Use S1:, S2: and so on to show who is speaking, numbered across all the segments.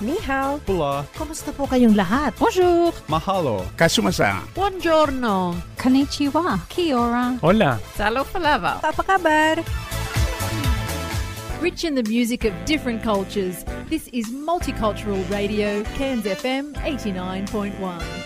S1: Ni hao.
S2: Pula.
S3: Kumusta po kayong lahat?
S4: Bonjour.
S2: Mahalo.
S5: Kasumasa.
S4: Buongiorno.
S6: Konnichiwa. Kia ora.
S2: Hola.
S4: Salo palava.
S1: Apa kabar?
S7: Rich in the music of different cultures, this is Multicultural Radio, Cairns FM 89.1.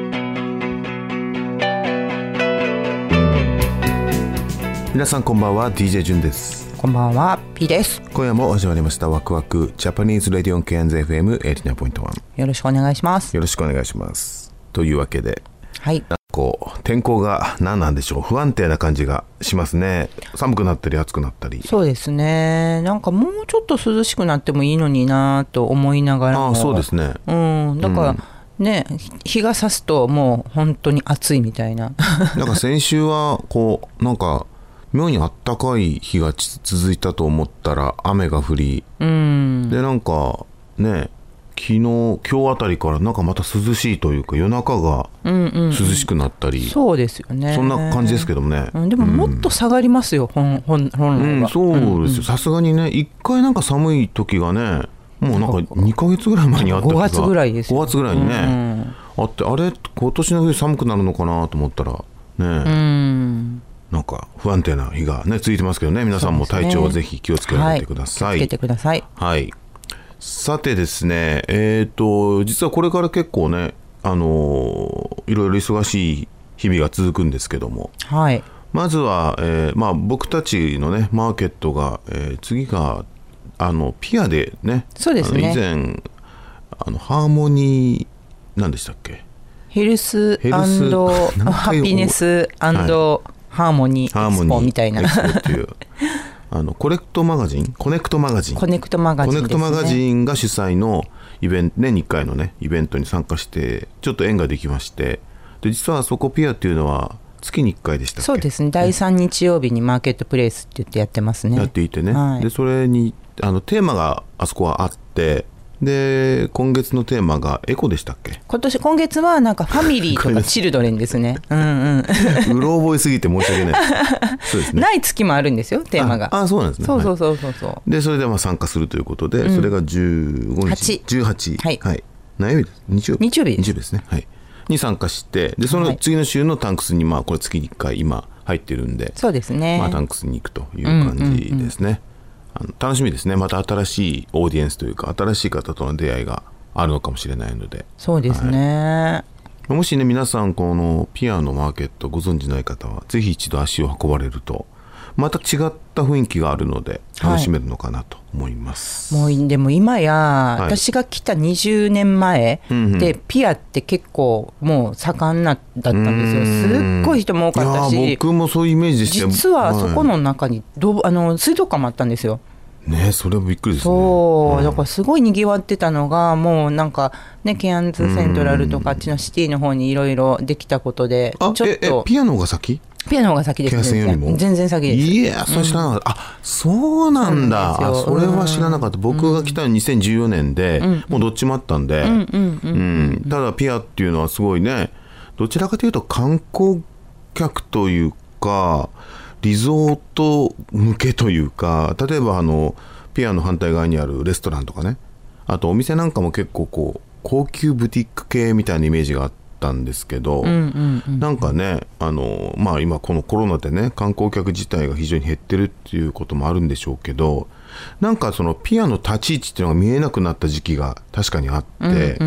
S8: 皆さんこんばんは DJ ジュンです。
S3: こんばんは P です。
S8: 今夜も始まりましたワクワクジャパニーズレディオンケアンズ FM89.1
S3: よろしくお願いします。
S8: よろしくお願いします。というわけで
S3: はい。
S8: こう天候が何なんでしょう。不安定な感じがしますね。寒くなったり暑くなったり。
S3: そうですね。なんかもうちょっと涼しくなってもいいのになと思いながらも。
S8: ああそうですね。
S3: うん。だから、ね日が差すともう本当に暑いみたいな。
S8: なんか先週はこうなんか妙にあったかい日がち続いたと思ったら雨が降り
S3: うん。
S8: でなんかね昨日今日あたりからなんかまた涼しいというか夜中が
S3: うんうん
S8: 涼しくなったり、
S3: そうですよね。
S8: そんな感じですけどもね、
S3: うんでももっと下がりますよ、本本本
S8: うん、そうですよ。さすがにね一回なんか寒い時がねもうなんか2か月ぐらい前にあった時が。
S3: 5月ぐらいですよ。
S8: 5月ぐらいにね、
S3: うん。
S8: あってあれ今年の冬寒くなるのかなと思ったらね、
S3: うん
S8: なんか不安定な日がね続いてますけどね。皆さんも体調をぜひ気をつけられてください。
S3: はい。気をつけてください。
S8: はい。さてですね、えっ、と、実はこれから結構ね、あのーいろいろ忙しい日々が続くんですけども、
S3: はい。
S8: まずは、えーまあ、僕たちのね、マーケットが、えー次が、あの、ピアでね、
S3: そうですね。
S8: 以前、あの、ハーモニー、何でしたっけ？
S3: ヘルス
S8: ヘルス何
S3: ハ
S8: 回
S3: ピネスハーモニーエクスポみたいな。
S8: あの、コレクトマガジン？コネクトマガジン。
S3: コネクトマガジン
S8: コネクトマガジンが主催のイベント、年に1回のね、イベントに参加して、ちょっと縁ができまして、で、実はそこピアっていうのは月に1回でしたっけ？
S3: そうですね。第3日曜日にマーケットプレイスって言ってやってますね。
S8: やっていてね、
S3: はい。
S8: でそれにあのテーマがあそこはあってで今月のテーマがエコでしたっけ？
S3: 今年今月はなんかファミリーとかチルドレンですね。うんうん。
S8: うろ覚えすぎて申し訳ない。そうですね。
S3: ない月もあるんですよテーマが。
S8: ああそうなんですね。
S3: そうそう
S8: はい
S3: そうそう。そう
S8: でそれでまあ参加するということで、それが15日。18
S3: はい。
S8: 何曜日？です日曜日？
S3: 日曜日
S8: 日曜日ですね。はい。に参加してでその次の週のタンクスにまあこれ月に1回今入ってるんで
S3: そうですね、
S8: まあ、タンクスに行くという感じですね、あの楽しみですね。また新しいオーディエンスというか新しい方との出会いがあるのかもしれないので。
S3: そうですね、
S8: もしね皆さんこのピアノマーケットご存知ない方はぜひ一度足を運ばれるとまた違った雰囲気があるので楽しめるのかなと思います、
S3: もうでも今や、
S8: い。
S3: 私が来た20年前で、ピアって結構もう盛んなだったんですよ。
S8: うん。
S3: すっごい人も多かったし
S8: 僕もそういうイメージでしたよ
S3: 実はそこ
S8: は
S3: の中にどうあの水族館もあったんですよ。
S8: いねそれはびっくりですね。
S3: そう、
S8: ん。
S3: だからすごいにぎわってたのがもうなんかねケアンズセントラルとかあっちのシティの方にいろいろできたことで
S8: あ
S3: ちょっと
S8: ええピアノが先？
S3: ピアノが先です
S8: ケアセンよりも？
S3: 全然先です。
S8: いやそれ知らなかった、あそうなんだ。
S3: そ
S8: れは知らなかった、僕が来たの2014年で、もうどっちもあったんで、うんただピアっていうのはすごいねどちらかというと観光客というかリゾート向けというか例えばあのピアの反対側にあるレストランとかね。あとお店なんかも結構こう高級ブティック系みたいなイメージがあったんですけど、なんかねあの、まあ、今このコロナでね観光客自体が非常に減ってるっていうこともあるんでしょうけどなんかそのピアの立ち位置っていうのが見えなくなった時期が確かにあって、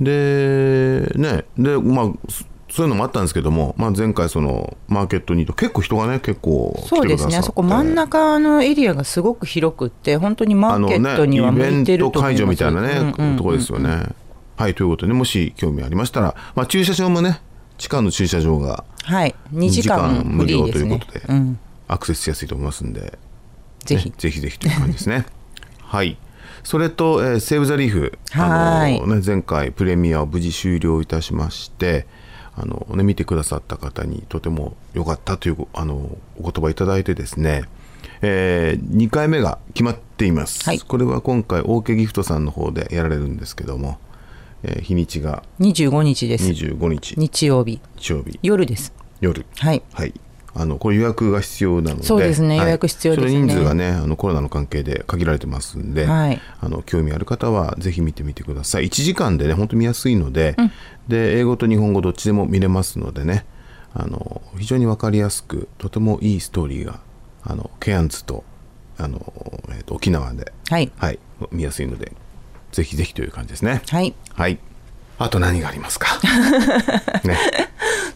S8: でねでまあそそういうのもあったんですけども、まあ、前回そのマーケットにと結構人がね結構来てくださって。
S3: そうですね。あそこ真ん中のエリアがすごく広くって本当にマーケットには向いてると思います。
S8: イベント会場みたいなね、ところですよね。はいということで、ね、もし興味ありましたら、まあ、駐車場もね地下の駐車場が
S3: はい2時間フリーですね。
S8: ということで、
S3: うん。
S8: アクセスしやすいと思いますんで
S3: ぜひ。
S8: ねぜひぜひという感じですね。はい。それと、えーセーブ・ザ・リーフ、
S3: はい。
S8: あのね、前回プレミアを無事終了いたしましてあの、ね、見てくださった方にとても良かったというあのお言葉いただいてですね、え2回目が決まっています、
S3: はい。
S8: これは今回オーケーギフトさんの方でやられるんですけども、えー日にちが
S3: 25日です。
S8: 25日。
S3: 日曜日。
S8: 日曜日。
S3: 夜です。
S8: 夜。
S3: はい。
S8: はい。あのこれ予約が必要なので、
S3: そうですね
S8: はい。
S3: 予約必要ですね。
S8: 人数がね、あのコロナの関係で限られてますんで、
S3: はい。
S8: あの興味ある方はぜひ見てみてください。1時間でね、本当見やすいので、で英語と日本語どっちでも見れますのでね、あの非常にわかりやすくとてもいいストーリーがあのケアンズとあのえっ、と沖縄で、
S3: はい。
S8: はい見やすいので、ぜひぜひという感じですね。
S3: はい
S8: はい。あと何がありますか？ね。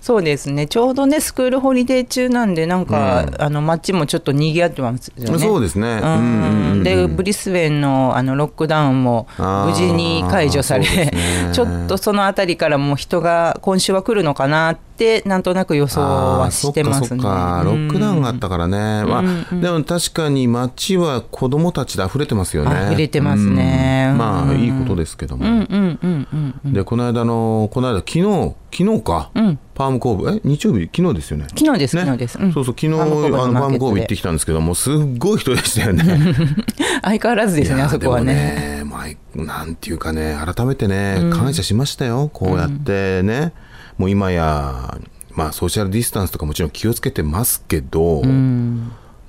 S3: そうですね。ちょうどねスクールホリデー中なんでなんか、あの街もちょっと賑わってますよね。
S8: そうですね。
S3: うん。
S8: うんうん
S3: でブリスベンのあのロックダウンも無事に解除され、
S8: ね。
S3: ちょっとそのあたりからも人が今週は来るのかなってなんとなく予想はしてますね。
S8: あーそっかそっか。ロックダウンがあったからね、まあ、でも確かに街は子供たちで溢れてますよね。
S3: 溢れてますね。
S8: うん。まあ
S3: うん。
S8: いいことですけども、
S3: うんうんうんうん
S8: でこの間のこの間昨日昨日か、
S3: ん
S8: パームコーブえ日曜日？昨日ですよね？
S3: 昨日です、昨日です、うん。
S8: そうそう昨日あのパームコーブ行ってきたんですけどもすっごい人でしたよね。
S3: 相変わらずですねあそこはね。
S8: ねまあ、なんていうかね改めてね感謝しましたよ、こうやってね、もう今やまあソーシャルディスタンスとかもちろん気をつけてますけど、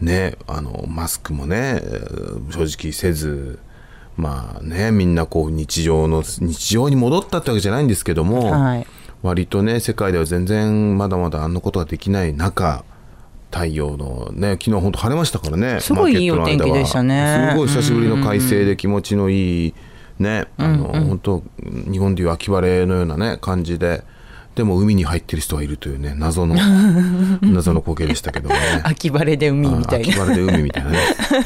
S8: ねあのマスクもねえー正直せずまあねみんなこう日常の日常に戻ったってわけじゃないんですけども、
S3: はい
S8: 割とね世界では全然まだまだあんなことができない中太陽のね昨日本当晴れましたからね
S3: すごいいいお天気でしたね。
S8: すごい久しぶりの快晴で気持ちのいいね、あの本当日本でいう秋晴れのようなね感じででも海に入ってる人がいるというね謎の 謎の光景でしたけどもね。
S3: 秋晴れで海みたいな。
S8: 秋晴れで海みたいなね。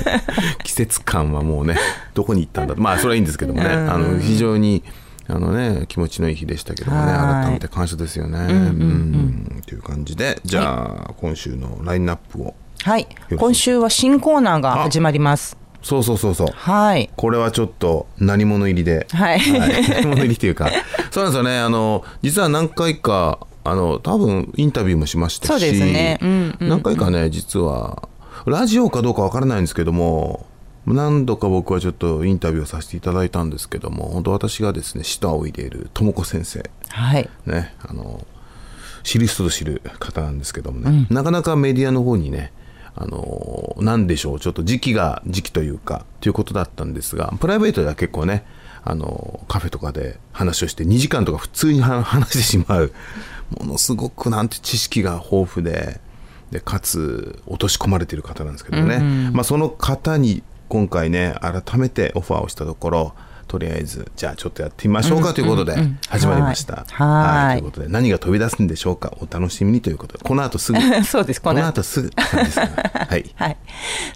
S8: 季節感はもうねどこに行ったんだまあそれはいいんですけどもね。あの非常にあのね気持ちのいい日でしたけどもね
S3: はい。
S8: 改めて感謝ですよね。うんという感じでじゃあ、今週のラインナップを。
S3: はい。
S8: し
S3: 今週は新コーナーが始まります。
S8: そうそうそうそう。
S3: はい。
S8: これはちょっと何者入りで、
S3: はい。
S8: 何者入りっていうか。そうなんですよね。あの実は何回かあの多分インタビューもしましたし
S3: そうですね。うんうんうん。
S8: 何回かね実はラジオかどうかわからないんですけども何度か僕はちょっとインタビューをさせていただいたんですけども本当私がですね舌を入れる智子先生。
S3: はい。
S8: ねあの知る人ぞ知る方なんですけどもね、なかなかメディアの方にねあのなんでしょうちょっと時期が時期というかということだったんですがプライベートでは結構ねあのカフェとかで話をして2時間とか普通には 話してしまうものすごくなんて知識が豊富ででかつ落とし込まれている方なんですけどね、まあ、その方に今回ね改めてオファーをしたところとりあえずじゃあちょっとやってみましょうかということで始まりました。
S3: はい。
S8: ということで何が飛び出すんでしょうかお楽しみにということでこの後すぐ。
S3: そうです
S8: こ
S3: この
S8: の後すぐ はい。
S3: はい。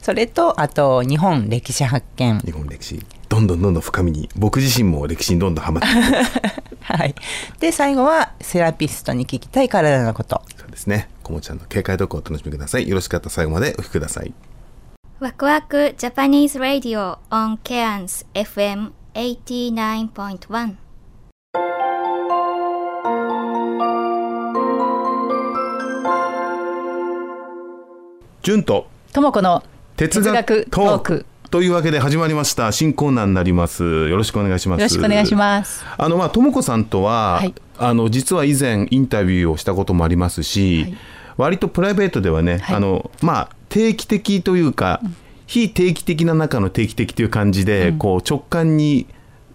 S3: それとあと日本歴史発見。
S8: 日本歴史どんどんどんどん深みに僕自身も歴史にどんどんハマって。いって
S3: はい。で最後はセラピストに聞きたい体のこと。
S8: そうですね。こもちゃんの警戒読をお楽しみください。よろしかったら最後までお聞きください
S1: ワクワクジャパニーズ・ラディオ on Cairns FM 89.1
S8: 純と
S2: ともこの
S8: 哲学トークというわけで始まりました。新コーナーになります。よろしくお願いします。
S2: よろしくお願いします。
S8: あのまあともこさんとは、
S2: はい。
S8: あの実は以前インタビューをしたこともありますし、
S2: はい。
S8: 割とプライベートではね、
S2: はい。
S8: あのまあ定期的というか、非定期的な中の定期的という感じで、こう直感に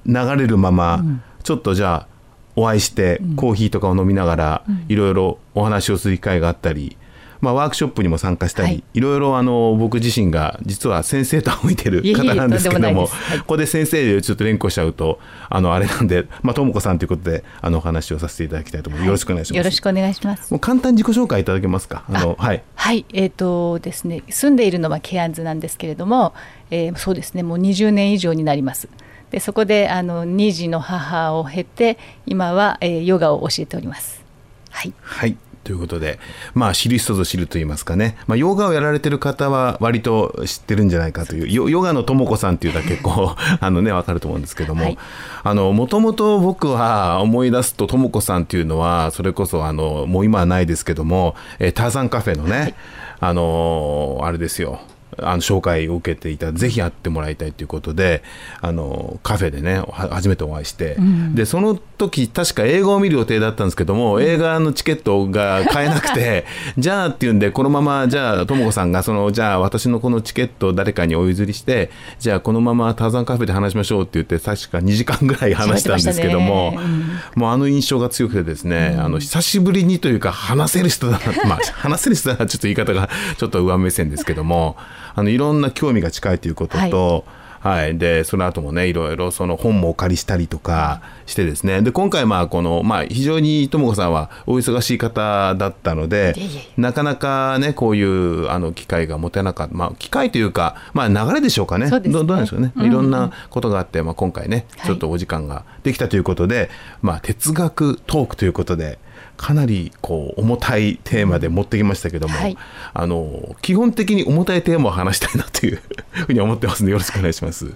S8: 流れるまま、ちょっとじゃあお会いして、コーヒーとかを飲みながら、いろいろお話をする機会があったり。まあ、ワークショップにも参加したり、
S2: はい。
S8: い、ろいろあの僕自身が実は先生と仰いでる方なんですけど
S2: も
S8: ここで先生でちょっと連呼しちゃうとあのあれなんで、まあ、ともこさんということであのお話をさせていただきたいと思います、よろしくお願いします。
S2: よろしくお願いします。
S8: もう簡単に自己紹介いただけますか？あのはい。
S2: はい、えっ、とですね、住んでいるのはケアンズなんですけれども、えーそうですね、もう20年以上になります。で、そこであの2児の母を経て、今は、えーヨガを教えております。はい、
S8: はいということで、まあ、知る人ぞ知ると言いますかね、まあ、ヨガをやられてる方は割と知ってるんじゃないかという、ヨヨガのともこさんっていうのは結構、あのね、わかると思うんですけども、
S2: はい。
S8: あの、もともと僕は思い出すと、ともこさんっていうのは、それこそ、あの、もう今はないですけども、えーターザンカフェのね、あのーあれですよ、あの紹介を受けていたぜひ会ってもらいたいということであのカフェでねは初めてお会いして、でその時確か映画を見る予定だったんですけども、映画のチケットが買えなくて じゃあっていうんでこのままじゃあとも子さんがそのじゃあ私のこのチケットを誰かにお譲りしてじゃあこのままターザンカフェで話しましょうって言って確か2時間ぐらい話したんですけども、
S2: 喋ってました
S8: もうあの印象が強くてですね、あの久しぶりにというか話せる人だな、まあ話せる人だなちょっと言い方がちょっと上目線ですけども、あのいろんな興味が近いということと。はい、でその後もねいろいろその本もお借りしたりとかしてですね。で今回まあこの、まあ、非常にとも子さんはお忙しい方だったのでなかなかねこういうあの機会が持てなかった、まあ、機会というか、まあ、流れでしょうかね。
S2: ね。
S8: どどうなんでしょうね、いろんなことがあって、まあ、今回ね
S2: はい。
S8: ちょっとお時間ができたということで、まあ、哲学トークということでかなりこう重たいテーマで持ってきましたけども、
S2: はい
S8: あの基本的に重たいテーマを話したいなというふうに思ってますので よろしくお願いします。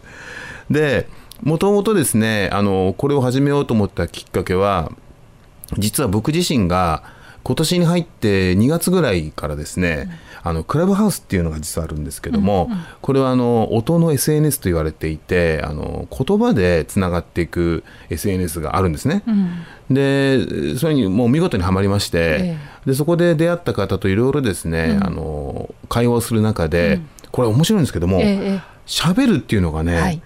S8: でもともとですねあのこれを始めようと思ったきっかけは実は僕自身が今年に入って2月ぐらいからですね、あのクラブハウスっていうのが実はあるんですけども、これはあの音の SNS と言われていてあの言葉でつながっていく SNS があるんですね。でそれにもう見事にはまりまして、
S2: え
S8: でそこで出会った方といろいろですね、あの会話をする中で、これ面白いんですけども
S2: ええ
S8: 喋、るっていうのがね、
S2: はい。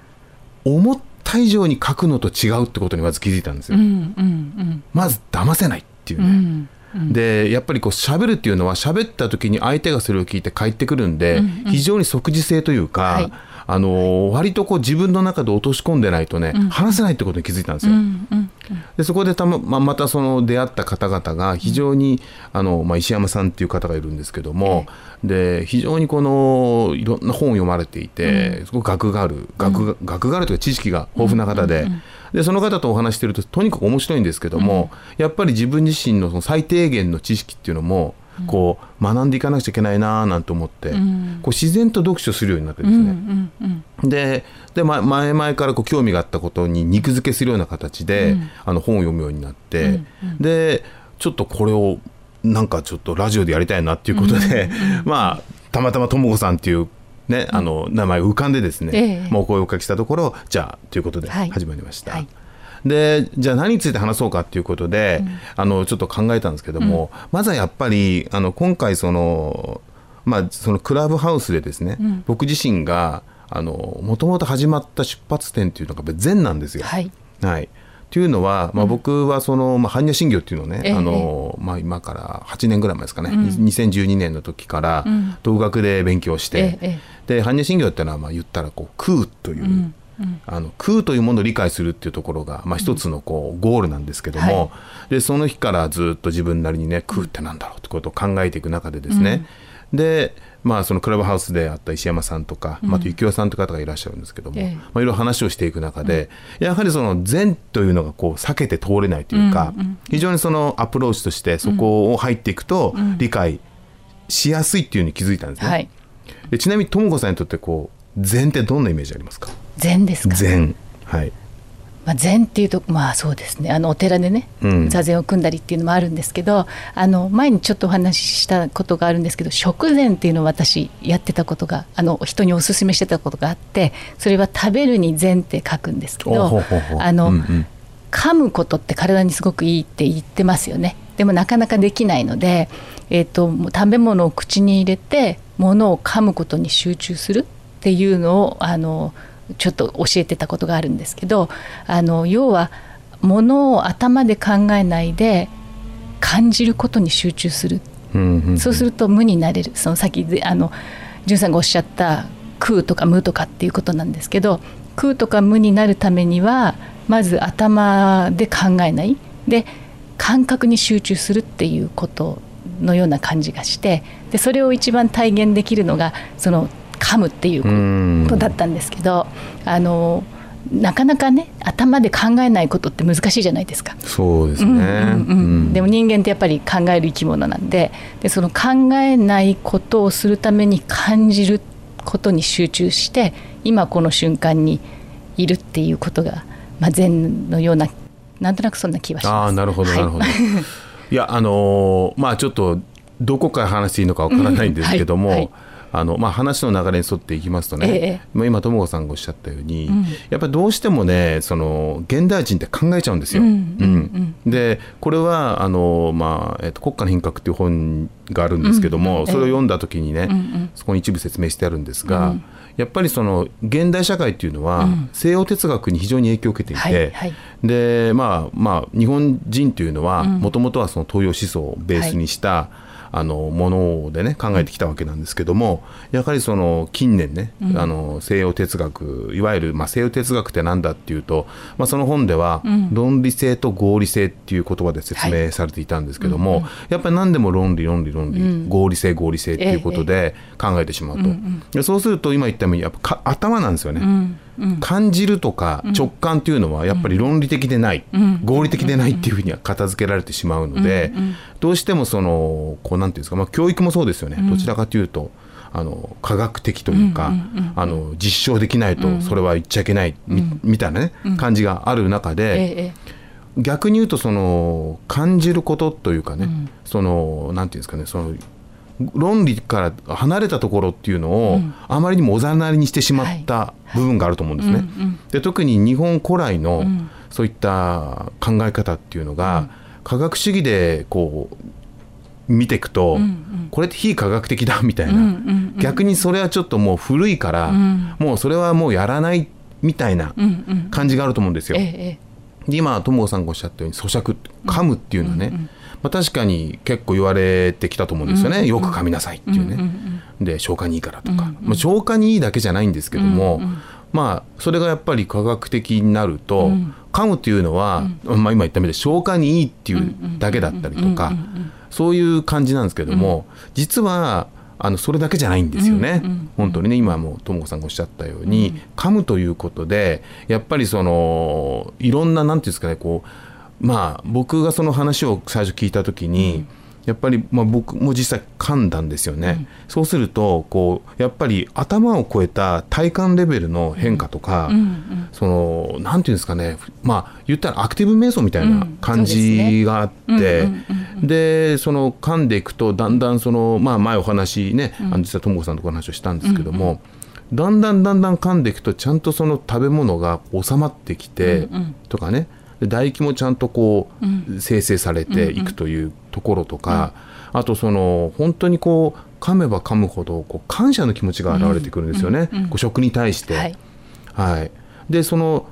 S8: 思った以上に書くのと違うってことにまず気づいたんですよ。
S2: うんうん
S8: まず騙せないっていう
S2: うんう
S8: ね。
S2: ん。
S8: でやっぱりこう喋るっていうのは喋った時に相手がそれを聞いて返ってくるんで、非常に即時性というか、
S2: はい。
S8: あの割とこう自分の中で落とし込んでないとね、話せないってことに気づいたんですよ。
S2: うんうん
S8: でそこでたまままたその出会った方々が非常に、あのまあ、石山さんっていう方がいるんですけども、で非常にこのいろんな本を読まれていて、すごく学がある学が,、学があるというか知識が豊富な方で,、でその方とお話してるととにかく面白いんですけども、やっぱり自分自身のその最低限の知識っていうのもこう学んでいかなくちゃいけないななんて思って、こう自然と読書するようになってですね、
S2: うんうん
S8: でで、ま、前々からこう興味があったことに肉付けするような形で、あの本を読むようになって、でちょっとこれをなんかちょっとラジオでやりたいなっていうことで、まあたまたまとも子さんっていう、ねあの名前浮かんでですね、
S2: ええ。
S8: まあお声をおかけしたところじゃあということで
S2: はい。
S8: 始まりました。
S2: はい。
S8: でじゃあ何について話そうかっていうことで、あのちょっと考えたんですけども、まずはやっぱりあの今回そのまあそのクラブハウスでですね、僕自身があのもともと始まった出発点っていうのがやっぱり禅なんですよ。
S2: はい。
S8: はいというのは、まあ、僕はその、まあ、般若心経っていうのをね、
S2: ええ。
S8: あのまあ、今から8年ぐらい前ですかね、2012年の時から独学で勉強して、
S2: えええ
S8: で般若心経っていうのはまあ言ったらこう空という、あの空というものを理解するっていうところが、まあ、一つのこうゴールなんですけども、でその日からずっと自分なりにね空ってなんだろうってことを考えていく中でですね、でまあそのクラブハウスであった石山さんとか、まあ、あと幸男さんという方がいらっしゃるんですけども、
S2: ええ。
S8: まあ、いろいろ話をしていく中で、やはりその禅というのがこう避けて通れないというか、非常にそのアプローチとしてそこを入っていくと理解しやすいっていうふうに気づいたんですね。
S2: はい。
S8: でちなみにとも子さんにとってこう禅ってどんなイメージありますか？
S2: 禅ですか？
S8: 禅はい
S2: まあ、禅っていうとまあそうですね。あのお寺でね、
S8: うん。
S2: 座禅を組んだりっていうのもあるんですけどあの前にちょっとお話ししたことがあるんですけど食禅っていうのを私やってたことがあの人におすすめしてたことがあってそれは食べるに禅って書くんですけ
S8: お
S2: どあの、
S8: うんうん。
S2: 噛むことって体にすごくいいって言ってますよね。でもなかなかできないので、えー、ともう食べ物を口に入れて物を噛むことに集中するっていうのをあのちょっと教えてたことがあるんですけどあの要は物を頭で考えないで感じることに集中する。
S8: うんうん
S2: そうすると無になれる。そのさっきであの潤さんがおっしゃった空とか無とかっていうことなんですけど空とか無になるためにはまず頭で考えない。で感覚に集中するっていうことのような感じがしてでそれを一番体現できるのがその噛むっていう
S8: うん。
S2: ことだったんですけどあのなかなかね頭で考えないことって難しいじゃないですか。
S8: そうですね、
S2: うんうんうん。でも人間ってやっぱり考える生き物なんででその考えないことをするために感じることに集中して今この瞬間にいるっていうことが、まあ、禅のようななんとなくそんな気はします。
S8: ああなるほど
S2: はい。
S8: なるほど、い、やあのーまあちょっとどこから話していいのかわからないんですけども、
S2: うんはい。はい
S8: あのまあ、話の流れに沿っていきますとね、
S2: ええ。
S8: まあ今友子さんがおっしゃったように、
S2: ん。
S8: やっぱりどうしてもねその現代人って考えちゃうんですよ。でこれはあの、まあえっと国家の品格」っていう本があるんですけども、
S2: うん
S8: それを読んだ時にね、
S2: うんうん。
S8: そこに一部説明してあるんですが、
S2: うん。
S8: やっぱりその現代社会っていうのは、
S2: うん。
S8: 西洋哲学に非常に影響を受けていて、
S2: はいはい。
S8: でまあまあ日本人というのは
S2: うん。
S8: もともとはその東洋思想をベースにした、あのものでね考えてきたわけなんですけどもやはりその近年ね、
S2: うん。
S8: あの西洋哲学いわゆる、まあ、西洋哲学ってなんだっていうと、まあ、その本では、
S2: うん。
S8: 論理性と合理性っていう言葉で説明されていたんですけども、やっぱり何でも論理論理論理、
S2: うん。
S8: 合理性合理性っていうことで考えてしまうと、でそうすると今言ったようにやっぱか頭なんですよね。感じるとか直感っていうのはやっぱり論理的でない、
S2: うん。
S8: 合理的でないっていうふうには片付けられてしまうので、
S2: うん。
S8: どうしてもそのこうなんていうんですか、まあ、教育もそうですよね、どちらかというとあの科学的というか、あの実証できないとそれは言っちゃいけない、みみたいなね、感じがある中で、
S2: ええ
S8: 逆に言うとその感じることというかね、
S2: ん。
S8: そのなんていうんですかねその論理から離れたところっていうのを、
S2: うん。
S8: あまりにもおざなりにしてしまった部分があると思うんですね。
S2: うんうん
S8: で特に日本古来の、
S2: うん。
S8: そういった考え方っていうのが、科学主義でこう見ていくと、
S2: うんうん。
S8: これって非科学的だみたいな、
S2: うんうんうん。
S8: 逆にそれはちょっともう古いから、
S2: うん。
S8: もうそれはもうやらないみたいな
S2: うんうん。
S8: 感じがあると思うんですよ。
S2: ええ
S8: で今友子さんがおっしゃったように咀嚼噛むっていうのはね、まあ、確かに結構言われてきたと思うんですよね、よく噛みなさいっていうね、で消化にいいからとか、まあ、消化にいいだけじゃないんですけども、まあそれがやっぱり科学的になると、噛むっていうのは、まあ、今言ったみたいに消化にいいっていうだけだったりとか、そういう感じなんですけども、実はあのそれだけじゃないんですよね、本当にね今もとも子さんがおっしゃったように、噛むということでやっぱりそのいろんななんていうんですかねこうまあ僕がその話を最初聞いた時に、やっぱり、まあ、僕も実際噛んだんですよね、そうするとこうやっぱり頭を超えた体感レベルの変化とか、そのなんていうんですかね。まあ言ったらアクティブ瞑想みたいな感じがあって、でその噛んでいくとだんだんその、まあ、前お話ね、あの実はとも子さんとお話をしたんですけども、だんだんだんだん噛んでいくとちゃんとその食べ物が収まってきて、とかねで唾液もちゃんとこう、生成されていくというところとか、あとその本当にこう噛めば噛むほどこう感謝の気持ちが現れてくるんですよね、こう食に対して。
S2: はい。
S8: はい、でその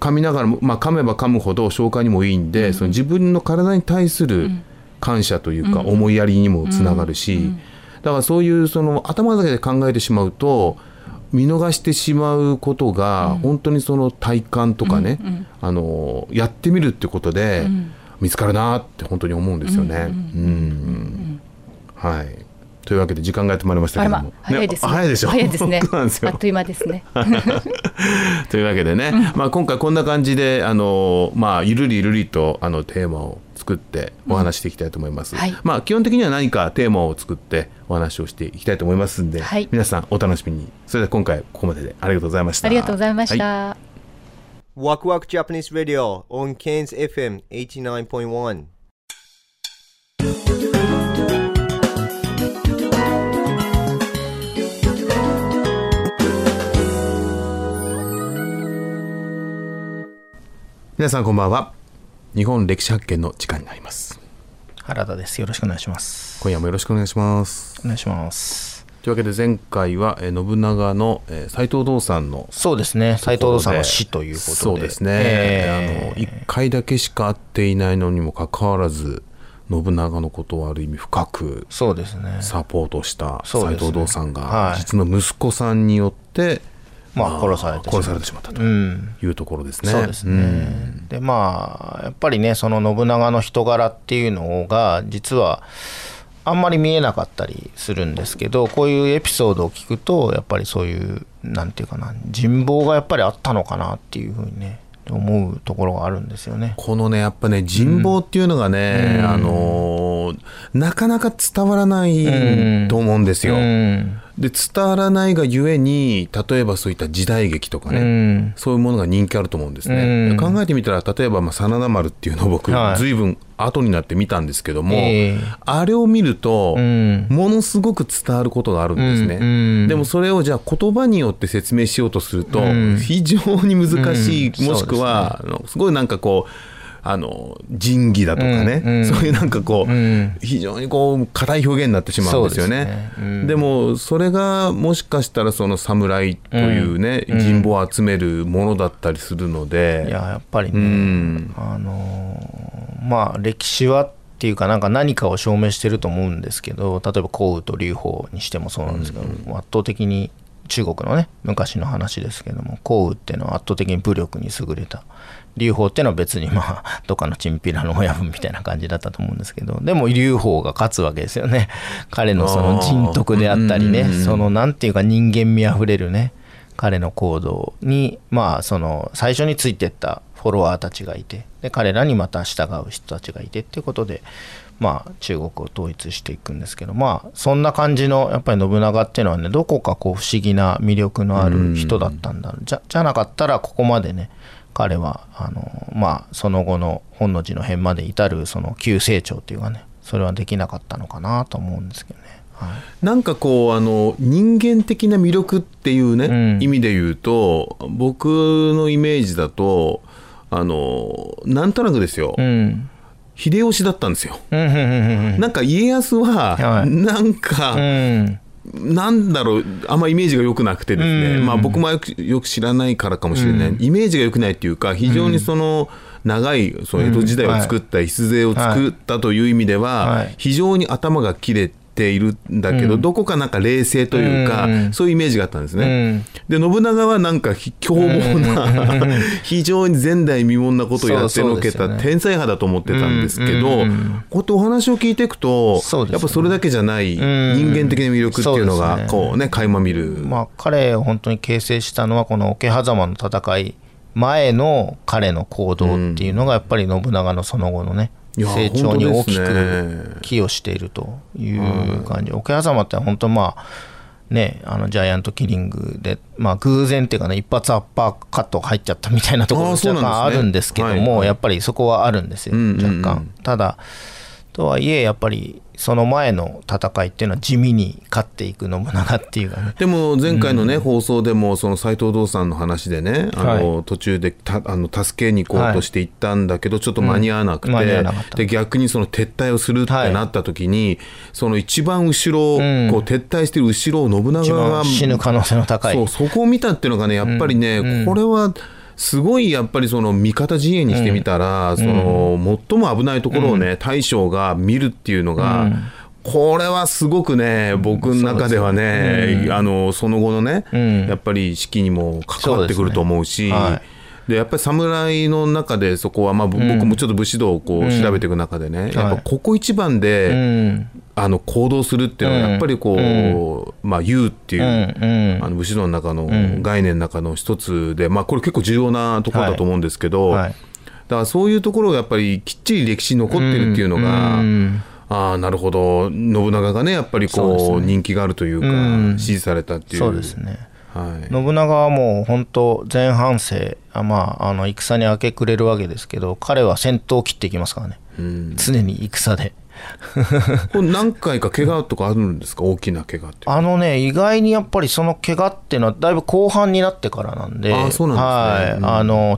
S8: 噛みながらも、まあ、噛めば噛むほど消化にもいいんで、その自分の体に対する感謝というか、思いやりにもつながるし、だからそういうその頭だけで考えてしまうと見逃してしまうことが、本当にその体感とかね、あのやってみるってことで、見つかるなって本当に思うんですよね。うんはい。というわけで時間がやってまいりましたけども、
S2: 早いですね。
S8: 早いでしょ？
S2: 早いですね。あっという間ですね。
S8: というわけでね、まあ、今回こんな感じであの、まあ、ゆるりゆるりとあのテーマを作ってお話していきたいと思います、
S2: はい。
S8: まあ、基本的には何かテーマを作ってお話をしていきたいと思いますんで、
S2: はい。
S8: 皆さんお楽しみに。それでは今回ここまででありがとうございました。
S2: ありがとうございました。
S8: はい。
S5: Waku Waku Japanese Radio on Cairns FM 89.1.
S8: 皆さんこんばんは日本歴史発見の時間になります
S9: 原田です。よろしくお願いします。
S8: 今夜もよろしくお願いします
S9: お願いします。
S8: というわけで前回は、えー信長の、えー、斎藤道さんの
S9: そうですね。斎藤道さんの死ということで。
S8: そうですね、
S9: えー
S8: あの1回だけしか会っていないのにもかかわらず信長のことをある意味深く
S9: そうですね。
S8: サポートした斎藤道さんが、
S9: はい
S8: 実の息子さんによって、
S9: まあ殺されてしま
S8: 殺
S9: う
S8: されてしまったと
S9: うん。
S8: いうところですね。
S9: そうですね。でまあやっぱりねその信長の人柄っていうのが実はあんまり見えなかったりするんですけどこういうエピソードを聞くとやっぱりそういうなんていうかな人望がやっぱりあったのかなっていうふうにね思うところがあるんですよね。
S8: このねやっぱね人望っていうのがね、
S9: うん
S8: あのーなかなか伝わらないと思うんですよ。
S9: うん
S8: で伝わらないがゆえに例えばそういった時代劇とかね、
S9: うん。
S8: そういうものが人気あると思うんですね。
S9: うん。
S8: 考えてみたら例えば、まあ、真田丸っていうのを僕、
S9: はい。
S8: ずいぶん後になって見たんですけども、
S9: ええ。
S8: あれを見ると、
S9: うん。
S8: ものすごく伝わることがあるんですね。
S9: うん。うん。
S8: でもそれをじゃあ言葉によって説明しようとすると、
S9: うん。
S8: 非常に難しい、
S9: うん。
S8: もしくは、あのすごいなんかこうあの仁義だとかね、
S9: うんうん。
S8: そういうなんかこう、
S9: うん。
S8: 非常にこう硬い表現になってしまうんですよね。
S9: ですね。うん。
S8: でもそれがもしかしたらその侍というね、
S9: うん。
S8: 人望を集めるものだったりするので、
S9: いややっぱりね、
S8: うん。
S9: あのーまあ歴史はっていうかなんか何かを証明してると思うんですけど例えば項羽と劉邦にしてもそうなんですけど、圧倒的に中国のね昔の話ですけども項羽っていうのは圧倒的に武力に優れた劉邦っていうのは別にまあ どっかのチンピラの親分みたいな感じだったと思うんですけどでも劉邦が勝つわけですよね。彼のその人徳であったりねそのなんていうか人間味あふれるね彼の行動にまあその最初についてったフォロワーたちがいてで彼らにまた従う人たちがいてっていうことでまあ中国を統一していくんですけどまあそんな感じのやっぱり信長っていうのはねどこかこう不思議な魅力のある人だったんだじゃじゃなかったらここまでね彼はあのまあその後の本能寺の変まで至るその急成長っていうかねそれはできなかったのかなと思うんですけどね。はい。
S8: なんかこうあの人間的な魅力っていうね、
S9: うん。
S8: 意味で言うと僕のイメージだとあのなんとなくですよ、
S9: うん。
S8: 秀吉だったんですよ。
S9: うんうんうんうん
S8: なんか家康は、
S9: はい。
S8: なんか、
S9: うん
S8: なんだろうあんまイメージが良くなくてですね、
S9: うん。
S8: まあ僕もよくよく知らないからかもしれない、
S9: うん。
S8: イメージが良くないっていうか非常にその、長いその江戸時代を作った礎を作ったという意味では、
S9: はい。
S8: 非常に頭が切れているんだけど、
S9: うん。
S8: どこかなんか冷静というか、
S9: うん。
S8: そういうイメージがあったんですね。
S9: うん。
S8: で信長はなんかひ凶暴な、非常に前代未聞なことをやってのけた天才派だと思ってたんですけど、こうやってお話を聞いていくと、
S9: ね。
S8: やっぱそれだけじゃない
S9: ん
S8: 人間的な魅力っていうのがこうね垣間見る、
S9: まあ、彼を本当に形成したのはこの桶狭間の戦い前の彼の行動っていうのがやっぱり信長のその後のね、成長に大きく寄与しているという感じ。桶狭間って本当まあねあのジャイアントキリングで、まあ、偶然っていうかね一発アッパーカット入っちゃったみたいなところが
S8: あーそうなんですね。
S9: 若干あるんですけども、
S8: はいはい。
S9: やっぱりそこはあるんですよ、
S8: うんうんうん。
S9: 若干。ただとはいえやっぱりその前の戦いっていうのは地味に勝っていく信長っていうかね。
S8: でも前回のね、放送でもその斎藤道さんの話でねあの、
S9: は
S8: 途中でたあの助けに行こうとして行ったんだけど、ちょっと間に合わなくて、
S9: うん。な
S8: で逆にその撤退をするって
S9: はい
S8: なった時に、その一番後ろ、
S9: うん。
S8: こう撤退してる後ろを信
S9: 一
S8: 長が
S9: 番死ぬ可能性の高い。
S8: そうそこを見たっていうのがねやっぱりね、これはすごいやっぱりその味方陣営にしてみたら、その最も危ないところをね、大将が見るっていうのが、これはすごくね僕の中ではね、あのその後のね、
S9: ん。
S8: やっぱり士気にも関わってくると思うし。
S9: で
S8: やっぱり侍の中でそこは、まあ、ぼ僕もちょっと武士道をこう調べていく中でね、やっぱここ一番で、
S9: うん。
S8: あの行動するっていうのはやっぱりこう、まあ言うっていう、あの武士道の中の概念の中の一つで、まあこれ結構重要なところだと思うんですけど、
S9: はい。
S8: だからそういうところがやっぱりきっちり歴史に残ってるっていうのが、
S9: うん。
S8: ああなるほど。信長がねやっぱりこう
S9: ね。
S8: 人気があるというか、
S9: うん。
S8: 支持されたっていう。
S9: そうですね
S8: はい。
S9: 信長はもう本当前半生あまああの戦に明け暮れるわけですけど彼は先頭を切っていきますからね、常に戦で。
S8: これ何回か怪我とかあるんですか？大きな怪我って。
S9: あのね意外にやっぱりその怪我っていうのはだいぶ後半になってからなんで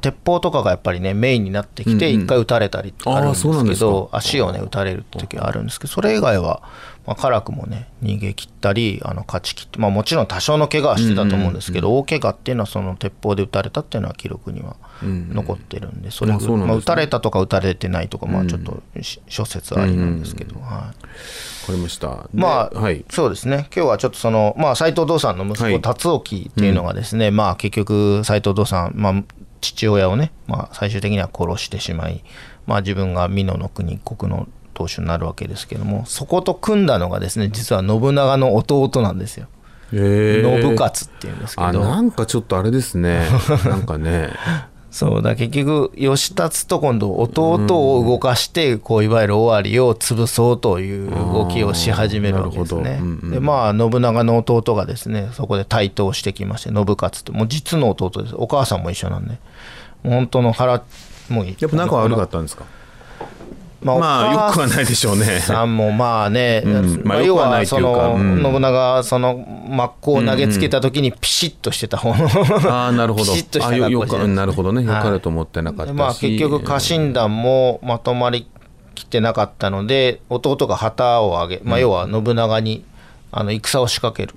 S9: 鉄砲とかがやっぱりねメインになってきて
S8: うん。うん
S9: 一回撃たれたりってあるんです
S8: あそうなんですか。
S9: けど足をね撃たれる時はあるんですけどそれ以外はまあ辛くもね逃げ切ったりあの勝ち切ってまあもちろん多少の怪我はしてたと思うんですけど大怪我っていうのはその鉄砲で撃たれたっていうのは記録には残ってるんでそれ
S8: うなん
S9: まあ撃たれたとか撃たれてないとかまあちょっとし諸説ありなんですけどはい。
S8: わかりました。
S9: まあ、
S8: ではい。
S9: そうですね、今日はちょっとその、まあ、斎藤道さんの息子、
S8: はい。
S9: 達興っていうのがですね、まあ、結局、斎藤道さん、まあ、父親をね、まあ、最終的には殺してしまい、まあ、自分が美濃の国、国の当主になるわけですけども、そこと組んだのがですね、実は信長の弟なんですよ。
S8: へー。
S9: 信勝っていうんですけ
S8: あ
S9: ど
S8: なんかちょっとあれですね。なんかね。
S9: そうだ結局義達と今度弟を動かしてこういわゆる尾張を潰そうという動きをし始めるわけですね。
S8: うんうん。
S9: でまあ信長の弟がですねそこで台頭してきまして信勝ってもう実の弟です。お母さんも一緒なんで本当の腹もう
S8: やっぱ仲悪かったんですか？
S9: ま
S8: まあよくはないでしょうね。
S9: さんもまあね、
S8: うん。まあ
S9: 要
S8: はない
S9: はその、
S8: うん。
S9: 信長がその真っ向を投げつけた時にピシッとしてた方。の
S8: ああなるほど。
S9: ピシッとしてた。
S8: なるほどね。よ
S9: はい。
S8: かれと思ってなかったし、
S9: でまあ結局家臣団もまとまりきてなかったので弟が旗を上げ、まあ、要は信長にあの戦を仕掛ける。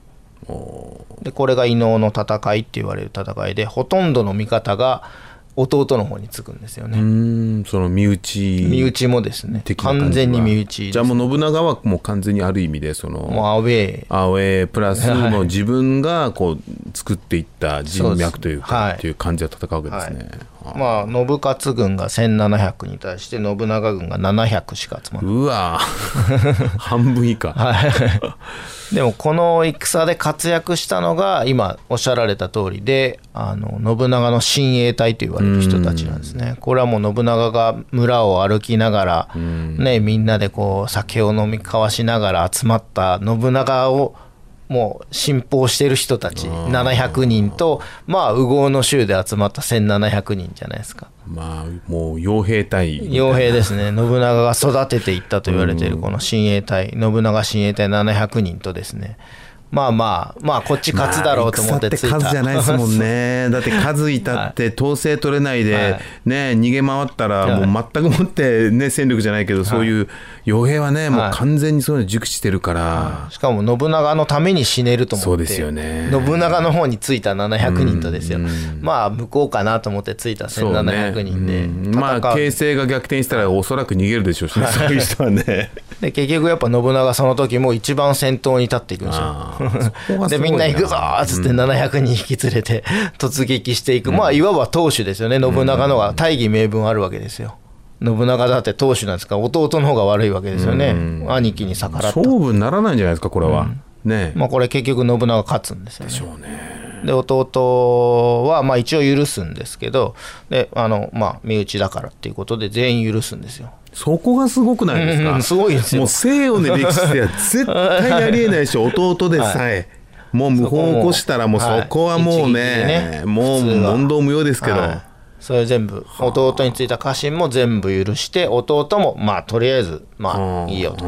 S9: でこれが伊能の戦いって言われる戦いでほとんどの味方が弟の方につくんですよ
S8: う
S9: ね
S8: その身内
S9: 身内もですね。完全に身内です。
S8: じゃあもう信長はもう完全にある意味でその
S9: もうアウェー。
S8: アウェープラス
S9: はい。
S8: もう自分がこう作っていった人脈というか
S9: はい。
S8: っていう感じで戦うわけですね、
S9: まあ信勝軍が1700に対して信長軍が700しか集まらないう
S8: わ 半分以下、
S9: でもこの戦で活躍したのが今おっしゃられた通りであの信長の親衛隊と言われる人たちなんですね。これはもう信長が村を歩きながら、ね、みんなでこう酒を飲み交わしながら集まった信長をもう信奉してる人たち700人とまあ右往の州で集まった1700人じゃないですか。
S8: まあもう傭兵隊。
S9: 傭兵ですね。信長が育てていったと言われているこの親衛隊。信長親衛隊700人とですねまあまあまあこっち勝つだろうと思ってついた、
S8: まあじゃないですもんね。だって数いたって統制取れないで、
S9: はい。
S8: ね逃げ回ったら
S9: はい。
S8: もう全くもってね戦力じゃないけど、そういう傭兵はねもう
S9: はい
S8: 完全にそういうの熟知してるから、
S9: しかも信長のために死ねると思って。
S8: そうですよね。
S9: 信長の方についた700人とですよ、まあ向こうかなと思ってついた
S8: そうね。
S9: 1700人で
S8: う。ん。まあ形勢が逆転したらおそらく逃げるでしょうしねそういう人はね。
S9: で結局やっぱ信長その時も一番先頭に立っていくんですよ。でみんな行くぞーっつって700人引き連れて 突撃していく、まあいわば当主ですよね。信長のが大義名分あるわけですよ。信長だって当主なんですか？ら弟の方が悪いわけですよね、兄貴に逆らった。
S8: 勝負にならないんじゃないですかこれは、ね。
S9: まあこれ結局信長勝つんですよね。で弟はまあ一応許すんですけどであのまあ身内だからっていうことで全員許すんですよ。
S8: そこがすごくないですか、
S9: うんすごいですよ。
S8: もう西洋の歴史では絶対ありえないし弟でさえ、もう無法を起こしたらもうそこはもう
S9: はい
S8: ね,、
S9: ね
S8: もう問答無用ですけど、
S9: はい。それ全部弟についた家臣も全部許して弟もまあとりあえずまあいいよと。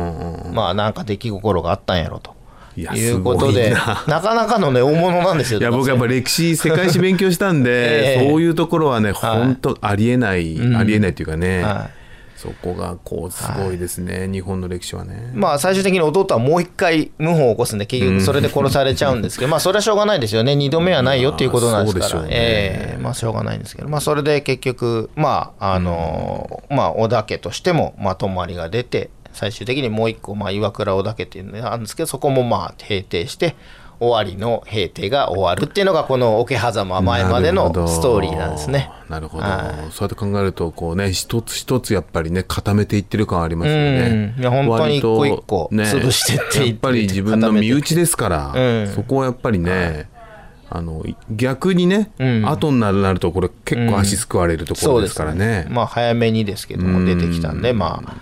S9: まあなんか出来心があったんやろと。
S8: い
S9: うことで
S8: な。
S9: なかなかのね大物なんですよ
S8: いや僕やっぱ歴史世界史勉強したんで、
S9: ええ。
S8: そういうところはね本当ありえない、
S9: うん。
S8: ありえないというかね、
S9: は
S8: そこがこうすごいですね、日本の歴史はね。
S9: まあ最終的に弟はもう一回謀反を起こすんで結局それで殺されちゃうんですけど、まあそれはしょうがないですよね。二度目はないよっていうことなんですから、
S8: まあそうでしょうね。
S9: ええ。まあしょうがないんですけど。まあそれで結局まああのまあ織田家としてもまとまりが出て最終的にもう一個まあ岩倉織田家っていうのがあるんですけどそこもまあ平定して終わりの平定が終わるっていうのがこの桶狭間前までのストーリーなんですね。
S8: なるほど、
S9: はい。
S8: そうやって考えるとこうね一つ一つやっぱりね固めていってる感ありますよね。
S9: うん。いや本当に一個一個潰してって
S8: やっぱり自分の身内ですから、
S9: うん。
S8: そこはやっぱりね、あの逆にね、後になるとこれ結構足すくわれるところですからね。
S9: まあ早めにですけども出てきたんでまあ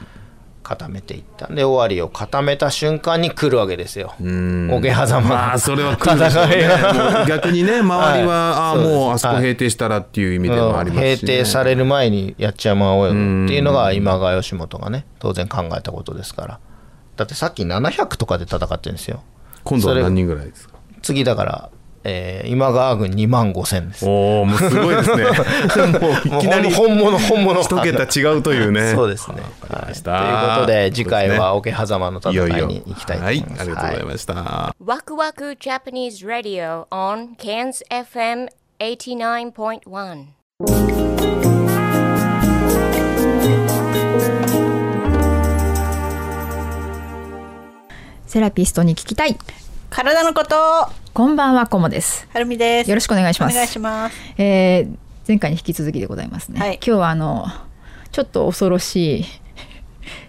S9: 固めていった。んで終わりを固めた瞬間に来るわけですよ。桶狭間の
S8: ま。あそれは来るでしょうね。逆にね周りは、ああ
S9: そうです
S8: もうあそこ閉定したらっていう意味でもありますし、ね。
S9: 閉廷される前にやっちゃまおうよっていうのが今川義元がね当然考えたことですから。だってさっき700とかで戦ってるんですよ。
S8: 今度は何人ぐらいですか？
S9: 次だから、えー今川軍2万5千です。
S8: おおもうすごいですね。もういきなり
S9: 本物本物。
S8: 一桁違うというね。
S9: そうですね、はい、ということで次回は桶狭間の戦いに行きたいと思います。
S8: はい。ありがとうございました、
S10: Waku Waku Japanese Radio on Cairns FM 89.1.
S11: セラピストに聞きたい
S12: 体のこと。
S11: こんばんはこもです。
S12: はるみです。
S11: よろしくお願いします。
S12: お願いします。
S11: えー前回に引き続きでございますね、
S12: はい。
S11: 今日はあのちょっと恐ろしい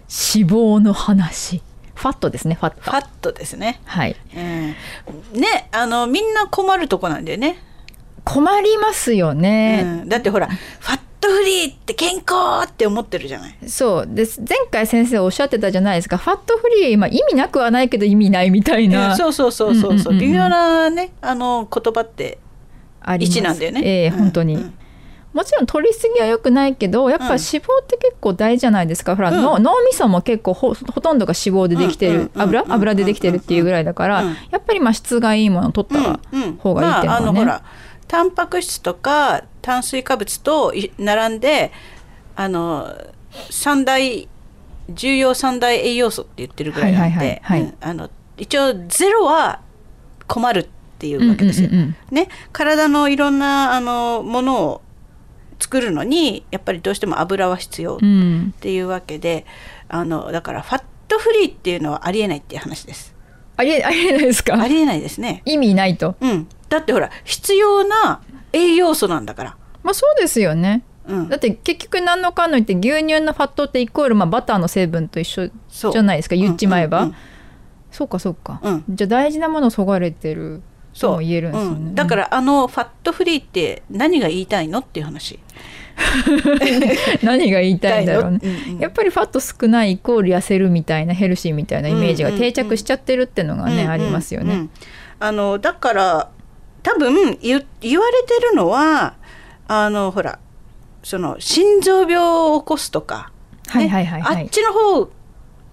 S11: 死亡の話。ファットですねファット。
S12: ファットですね。
S11: はい。
S12: うん。ねあのみんな困るとこなんだよね
S11: 困りますよね、
S12: うん、だってほらファットフリーって健康って思ってるじゃない。
S11: そう。です前回先生おっしゃってたじゃないですか。ファットフリー、まあ、意味なくはないけど意味ないみたいな、
S12: うんそうそうそうそうそう,、
S11: うんうんうんうん。
S12: 微妙なねあの言葉って位置なんだよね。
S11: ええ
S12: うん
S11: 本当に、もちろん取りすぎは良くないけどやっぱ脂肪って結構大事じゃないですか、ほら、
S12: うん。
S11: の脳みそも結構ほほとんどが脂肪でできてる、
S12: うんうんうん
S11: 油？油でできてるっていうぐらいだから、
S12: うん
S11: やっぱりまあ質がいいものを取った
S12: うん
S11: 方がいいっていうの
S12: まあ、あ
S11: はね、
S12: のほらタンパク質とか炭水化物とい並んであの三大重要三大栄養素って言ってるぐらいなんで、一応ゼロは困るっていうわけですよ。
S11: うんうんうん
S12: ね、体のいろんなあのものを作るのにやっぱりどうしても油は必要
S11: うん
S12: っていうわけで、あのだからファットフリーっていうのはありえないっていう話です。
S11: ありえありえないですか？
S12: ありえないですね。
S11: 意味ないと、
S12: うん、だってほら必要な栄養素なんだから。
S11: まあそうですよね。
S12: うん、
S11: だって結局何のかんの言って牛乳のファットってイコールまあバターの成分と一緒じゃないですか言っちまえば、
S12: うんうん。
S11: そうかそうか、
S12: うん。
S11: じゃあ大事なものをそがれてると
S12: そう
S11: も言えるんですよね、
S12: うんだからあのファットフリーって何が言いたいのっていう話。
S11: 何が言いたいんだろうね、
S12: うんうん。
S11: やっぱりファット少ないイコール痩せるみたいなヘルシーみたいなイメージが定着しちゃってるっていうのがね、
S12: うんうん
S11: ありますよね、
S12: うんあのだから多分言言われてるのはあのほらその心臓病を起こすとか、
S11: はいはいはいはい。
S12: あっちの方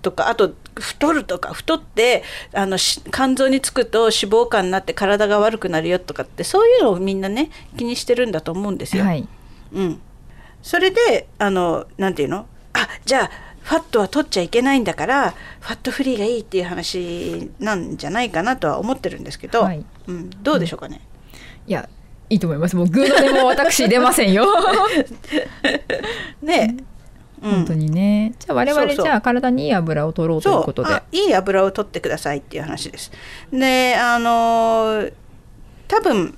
S12: とかあと太るとか太ってあのし肝臓につくと脂肪肝になって体が悪くなるよとかってそういうのをみんなね気にしてるんだと思うんですよ。
S11: はい。
S12: うん、それであのなんていうの？あじゃあファットは取っちゃいけないんだからファットフリーがいいっていう話なんじゃないかなとは思ってるんですけど、
S11: はい。
S12: うん、どうでしょうかね？
S11: いやいいと思います。もうグーのでも私出ませんよ。
S12: ね、うん。
S11: 本当にね。じゃあ我々じゃあ体にいい油を取ろうということで。
S12: あいい油を取ってくださいっていう話です。であのー多分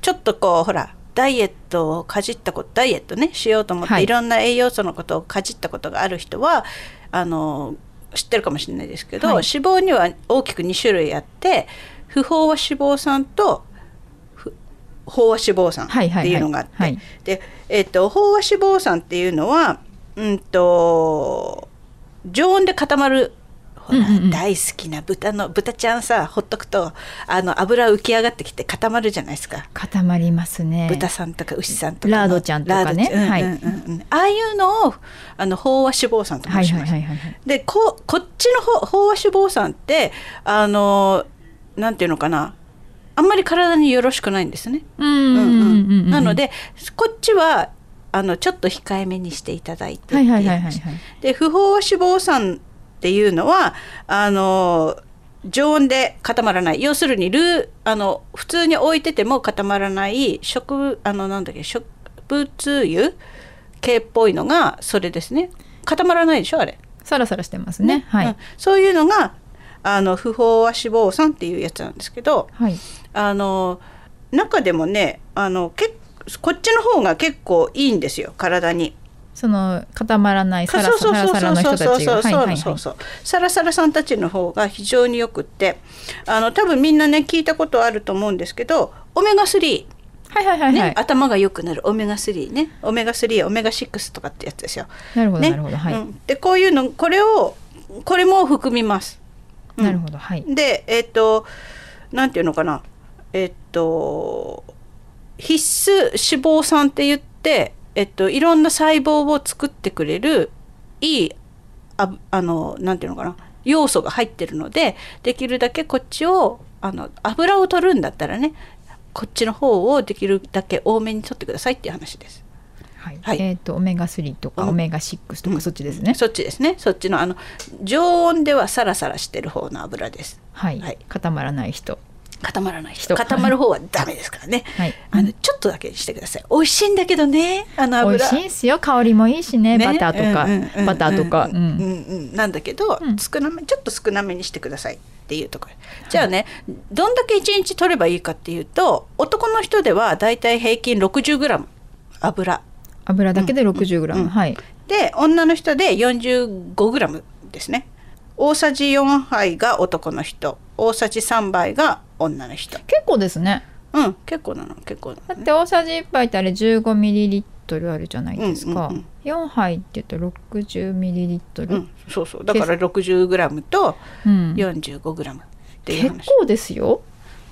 S12: ちょっとこうほらダイエットをかじったことダイエットねしようと思って、
S11: はい。
S12: い、ろんな栄養素のことをかじったことがある人はあのー知ってるかもしれないですけど、
S11: はい。
S12: 脂肪には大きく2種類あって不飽和脂肪酸とふ飽和脂肪酸っていうのがあって、
S11: はいはいはい。
S12: で、えっと飽和脂肪酸っていうのはうんと常温で固まるほら、
S11: うんうんうん。
S12: 大好きな豚の豚ちゃんさほっとくとあの油浮き上がってきて固まるじゃないですか。
S11: 固まりますね。
S12: 豚さんとか牛さんとかの。
S11: ラードちゃんとかね。
S12: うんうんうんうん。ああいうのをあの飽和脂肪酸と
S11: はい
S12: 申します。
S11: はいはいはいはい。
S12: でここっちの方飽和脂肪酸ってあのなんていうのかな。あんまり体によろしくないんですね。なのでこっちはあのちょっと控えめにしていただいてで不飽和脂肪酸っていうのはあの常温で固まらない。要するにルーあの普通に置いてても固まらない植あのなんだっけ植物油系っぽいのがそれですね。固まらないでしょあれ。
S11: サラサラしてますね。はい、
S12: うん。そういうのがあの不飽和脂肪酸っていうやつなんですけど
S11: はい。
S12: あの中でもねあのけこっちの方が結構いいんですよ体に。
S11: その固まらないサラサ
S12: そうそう
S11: ラサラの人たちが。
S12: そうそうそう
S11: はいはいはい。
S12: そうそうサラサラさんたちの方が非常によくってあの多分みんなね聞いたことあると思うんですけどオメガ3
S11: はいはいはい
S12: ね、
S11: はい。
S12: 頭が良くなる。オメガ3ね。オメガ3オメガ6とかってやつですよ。
S11: なるほど
S12: ね。
S11: なるほど。はい、
S12: うん。でこういうのこれをこれも含みます。うん。
S11: なるほど。はい。
S12: でえっ、となんていうのかな。えっ、と必須脂肪酸って言って、えっと、いろんな細胞を作ってくれるいいああのなんていうのかな要素が入ってるのでできるだけこっちをあの油を取るんだったらねこっちの方をできるだけ多めに取ってくださいっていう話です。
S11: はい。
S12: はい。
S11: えっ、とオメガ3とか
S12: うん。
S11: オメガ6とかそっちですね、
S12: そっちですね。そっちのあの常温ではサラサラしてる方の油です。
S11: はい、
S12: はい。
S11: 固まらない人
S12: 固まらない人。
S11: 人
S12: 固まる方はダメですからね、
S11: はい。
S12: あのちょっとだけにしてください。美味しいんだけどね。あの
S11: 美味
S12: 油
S11: しいんすよ。香りもいいしね。
S12: ね。
S11: バターとか、
S12: うんうんうん
S11: バターとか、うん。
S12: なんだけど、
S11: うん。
S12: 少なめちょっと少なめにしてくださいっていうところ。じゃあねどんだけ1日取ればいいかっていうと男の人ではだいたい平均 60g 油。
S11: 油だけで 60g、
S12: うん。
S11: はい。
S12: で女の人で 45g ですね大さじ4杯が男の人。大さじ3杯が女の人。
S11: 結構ですね。
S12: うん結構なの結構なの
S11: だって大さじ1杯ってあれ15ミリリットルあるじゃないですか、
S12: うんうん
S11: 4杯って言うと60ミリリットル、
S12: うんそうそう。だから 60g と
S11: うん。
S12: 45g っていう
S11: 結
S12: 話、
S11: 構ですよ、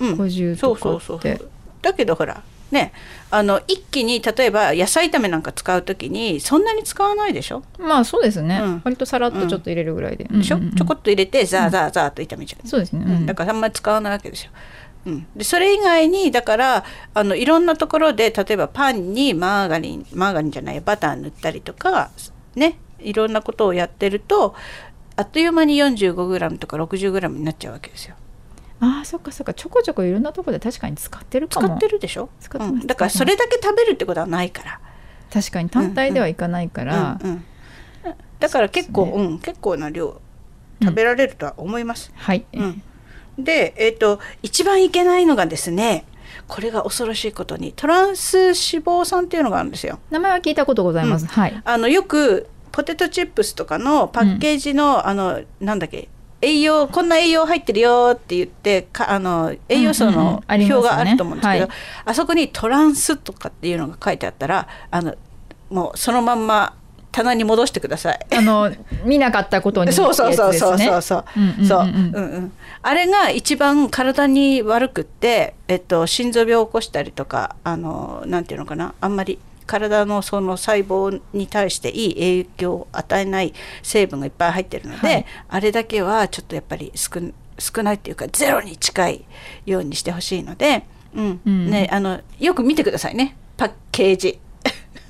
S12: うん。
S11: 50とか
S12: そうそうそう。
S11: って
S12: だけどほらねあの一気に例えば野菜炒めなんか使う時にそんなに使わないでしょ？
S11: まあそうですね、割とさらっとちょっと入れるぐらいで、
S12: でしょ、
S11: うんうんうん。
S12: ちょこっと入れてザーザーザーっと炒めちゃう、
S11: そうですね、
S12: うん。
S11: うん。
S12: だからあんまり使わないわけですよ。うん、でそれ以外にだからあのいろんなところで例えばパンにマーガリンマーガリンじゃないバター塗ったりとかねいろんなことをやってるとあっという間に 45g とか 60g になっちゃうわけですよ。
S11: ああそっかそっか。ちょこちょこいろんなところで確かに使ってるかも。
S12: 使ってるでしょ、
S11: 使ってます。
S12: うん。だからそれだけ食べるってことはないから。
S11: 確かに。単体ではいかないから、
S12: うんうんだから結構う、ん、結構な量食べられるとは思います。
S11: はい、
S12: うん。で、えっと一番いけないのがですねこれが恐ろしいことにトランス脂肪酸っていうのがあるんですよ。
S11: 名前は聞いたことございます、
S12: うん。
S11: はい。
S12: あのよくポテトチップスとかのパッケージの、あのなんだっけ栄養こんな栄養入ってるよって言ってかあの栄養素の表があると思うんですけど、
S11: はい。
S12: あそこにトランスとかっていうのが書いてあったらあのもうそのまんま棚に戻してください。
S11: あの見なかったことに
S12: そうそうそうそうそうそう。そううんうん。あれが一番体に悪くって、えっと、心臓病を起こしたりとかあのなんていうのかなあんまり体のその細胞に対していい影響を与えない成分がいっぱい入ってるので、
S11: はい。
S12: あれだけはちょっとやっぱり少少ないっていうかゼロに近いようにしてほしいので、うん。
S11: うん。
S12: ね、あのよく見てくださいね。パッケージ。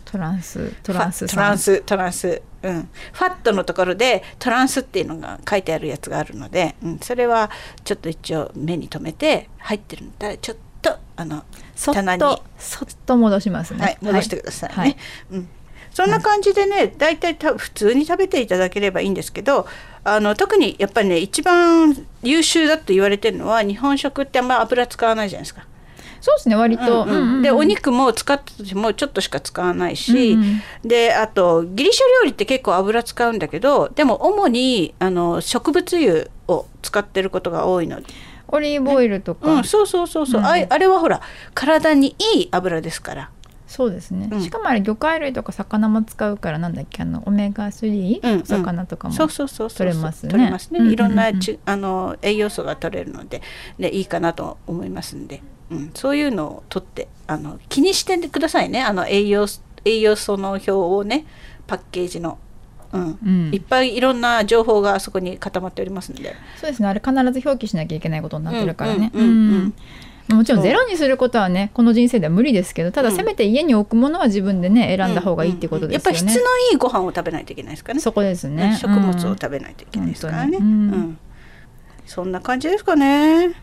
S11: トランストランス
S12: トランストランス。うん。ファットのところでトランスっていうのが書いてあるやつがあるので、うん、それはちょっと一応目に留めて入ってるんだったらちょっとあの
S11: そっとそっと戻しますね。
S12: はい、戻してくださいね、
S11: はい。
S12: うん、そんな感じでね大体た普通に食べていただければいいんですけどあの特にやっぱりね一番優秀だと言われてるのは日本食ってあんま油使わないじゃないですか。
S11: そうですね割と、
S12: うんうん。
S11: うんうんうん。
S12: でお肉も使ったとしてもちょっとしか使わないし、
S11: うんうん。
S12: であとギリシャ料理って結構油使うんだけどでも主にあの植物油を使ってることが多いので。
S11: オリーブオイルとか、
S12: うん、そうそうそうそう、
S11: うん
S12: あいあれはほら体にいい油ですから。
S11: そうですね、
S12: うん。
S11: しかもあれ魚介類とか魚も使うからなんだっけ？あのオメガ3、
S12: うんうん。
S11: 魚とかも
S12: そうそうそうそう。
S11: 取れますね。
S12: 取れますね、
S11: うんうんうん。
S12: いろんなちあの栄養素が取れるので、ね、いいかなと思いますんで、うん、そういうのを取ってあの気にしてくださいね。あの栄養栄養素の表をねパッケージの、うん。
S11: うん
S12: いっぱいいろんな情報があそこに固まっておりますんで。
S11: そうですね。あれ必ず表記しなきゃいけないことになってるからね、
S12: うんうんうんうん。
S11: もちろんゼロにすることはねこの人生では無理ですけどただせめて家に置くものは自分でね選んだ方がいいってことですよね、
S12: やっぱり質のいいご飯を食べないといけないですからね。
S11: そこですね
S12: 食物を食べないといけないですからね、
S11: うん。
S12: そんな感じですかね。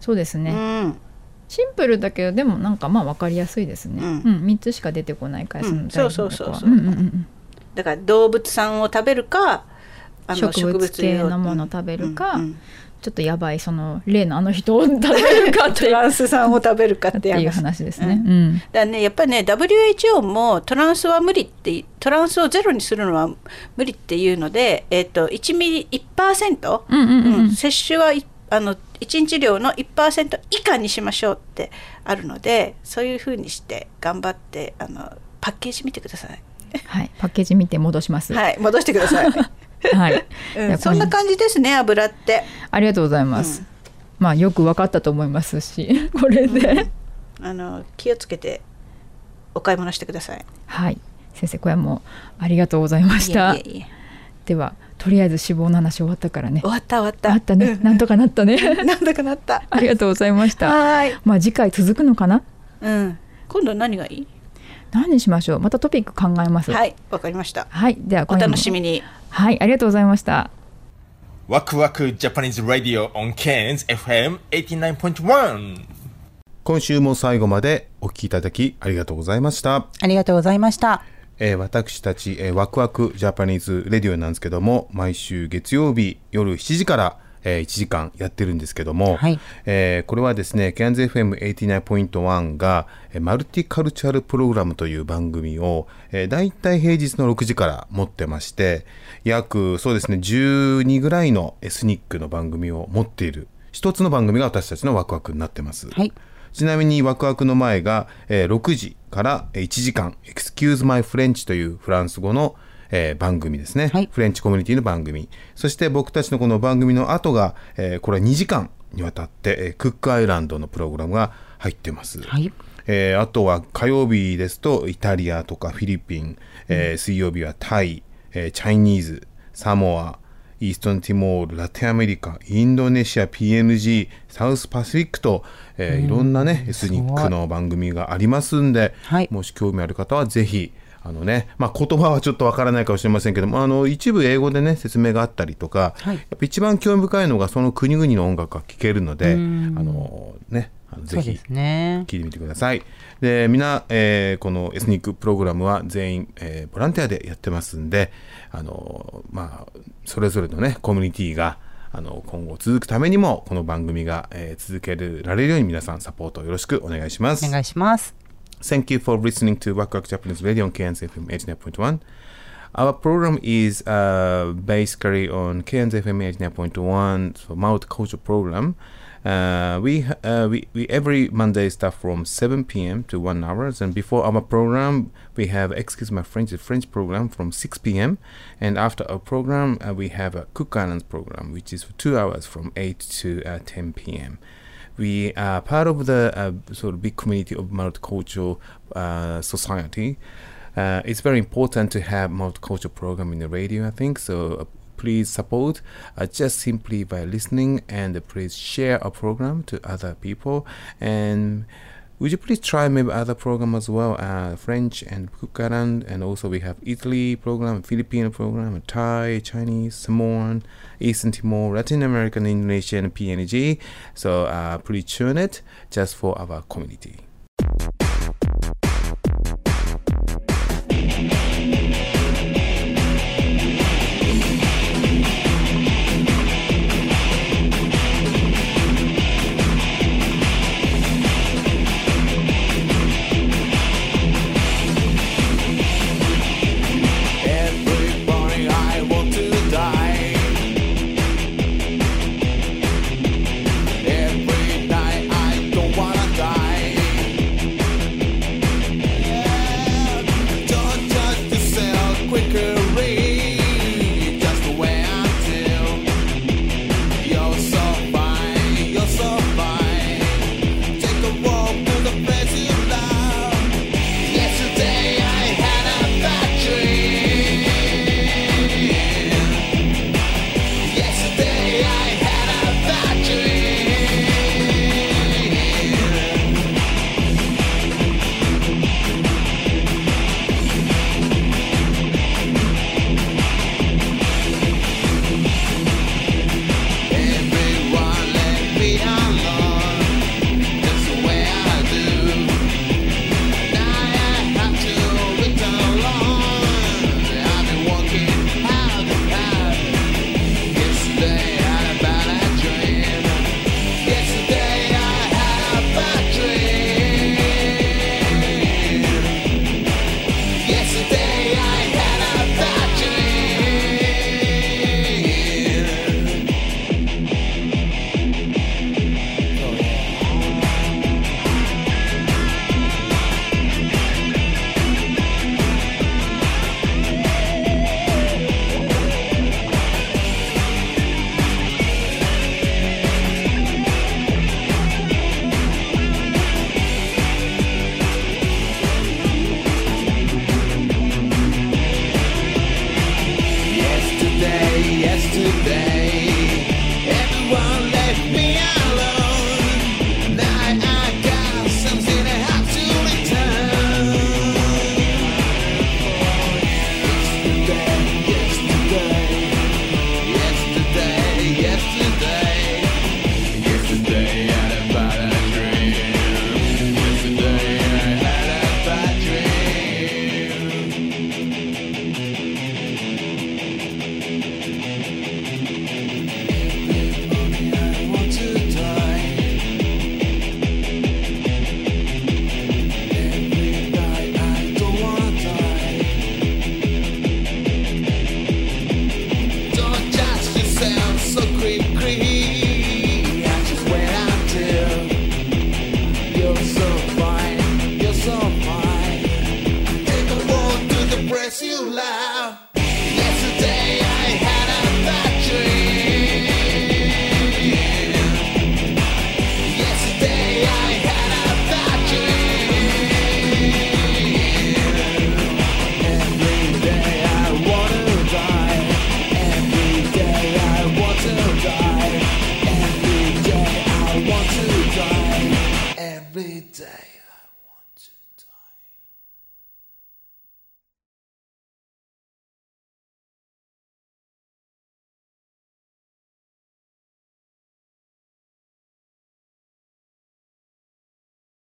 S11: そうですね、
S12: うん。
S11: シンプルだけどでもなんかまあ分かりやすいですね、
S12: う
S11: うん。ん3つしか出てこないから、
S12: うん。
S11: その
S12: そうそうそうそう。
S11: 材料とかはんんん
S12: だから動物産を食べるかあの
S11: 植物系のもの
S12: を
S11: 食べるか、
S12: うんうん。
S11: ちょっとやばいその例のあの人を食べるかって
S12: トランス酸を食べるかって
S11: っていう話。ですね。うん。
S12: だからねやっぱりね WHO もトランスは無理ってトランスをゼロにするのは無理っていうので、えっと1ミリ1%、
S11: うんうんうん
S12: うん。摂取はいあの1日量の1%以下にしましょうってあるのでそういうふうにして頑張ってあのパッケージ見てください。
S11: はい、パッケージ見て戻します。
S12: はい戻してください。
S11: はい、
S12: うんそんな感じですね油って。
S11: ありがとうございます。まあよく分かったと思いますし、これで、
S12: あの気をつけてお買い物してください。
S11: はい、先生これはもうありがとうございました。
S12: いえいえいえ
S11: ではとりあえず脂肪の話終わったからね。
S12: 終わった終わった。
S11: あったね、なんとかなったね。
S12: なんとかなった。
S11: ありがとうございました。
S12: はい。
S11: まあ次回続くのかな？
S12: うん。今度何がいい？
S11: 何にしましょう？またトピック考えます。
S12: はい、わかりました。
S11: はい、では
S12: お楽しみに。
S11: はい、ありがとうございました。
S13: ワクワクジャパニーズラディオ on Cairns FM 89.1
S8: 今週も最後までお聞きいただきありがとうございました。
S3: ありがとうございました。
S8: えー私たち、えーワクワクジャパニーズレディオなんですけども毎週月曜日夜7時から、えー1時間やってるんですけども、えーこれはですね CANZFM89.1 が、えーマルティカルチャルプログラムという番組を、えー、だいたい平日の6時から持ってまして約そうですね12ぐらいのエスニックの番組を持っている一つの番組が私たちのワクワクになってます。ちなみにワクワクの前が、えー6時からえー1時間「Excuse My French」というフランス語の、えー番組ですね、フレンチコミュニティの番組。そして僕たちのこの番組の後が、えーこれは2時間にわたって、えークックアイランドのプログラムが入ってます、えーあとは火曜日ですとイタリアとかフィリピン、えー水曜日はタイ、えーチャイニーズサモアイーストンティモール、ラテンアメリカ、インドネシア、PNG、サウスパシフィックと、えーいろんなね、エスニックの番組がありますんで、もし興味ある方はぜひ、あのね、まあ、言葉はちょっとわからないかもしれませんけども、あの、一部英語でね、説明があったりとか、やっぱ一番興味深いのがその国々の音楽が聴けるので、あ
S12: うん
S8: の、ね、あのぜひ聞いてみてください。で、みんな、えーこのエスニックプログラムは全員、えーボランティアでやってますんで、あの、まあ、それぞれのね、コミュニティが、あの、今後続くためにも、この番組が、えー続けられるように皆さんサポートよろしくお願いします。
S12: お願いします。
S8: Thank you for listening to Waku Japanese Radio on KNZFM 89.1. Our program is uh, basically on KNZFM 89.1 so multicultural program. Uh, we, uh, we we every Monday start from 7 p.m. to 1 hours, and before our program we have excuse my French the French program from 6 p.m. and after our program uh, we have a Cook Islands program which is for two hours from 8 to uh, 10 p.m we are part of the uh, sort of big community of multicultural uh, society. Uh, it's very important to have multicultural program in the radio, I think. So please support uh, just simply by listening and uh, please share our program to other people and. Would you please try maybe other program as well, uh, French and Kukaran, and also we have Italy program, Filipino program, Thai, Chinese, Samoan, Eastern Timor, Latin American, Indonesian, PNG. So uh, please tune it just for our community.「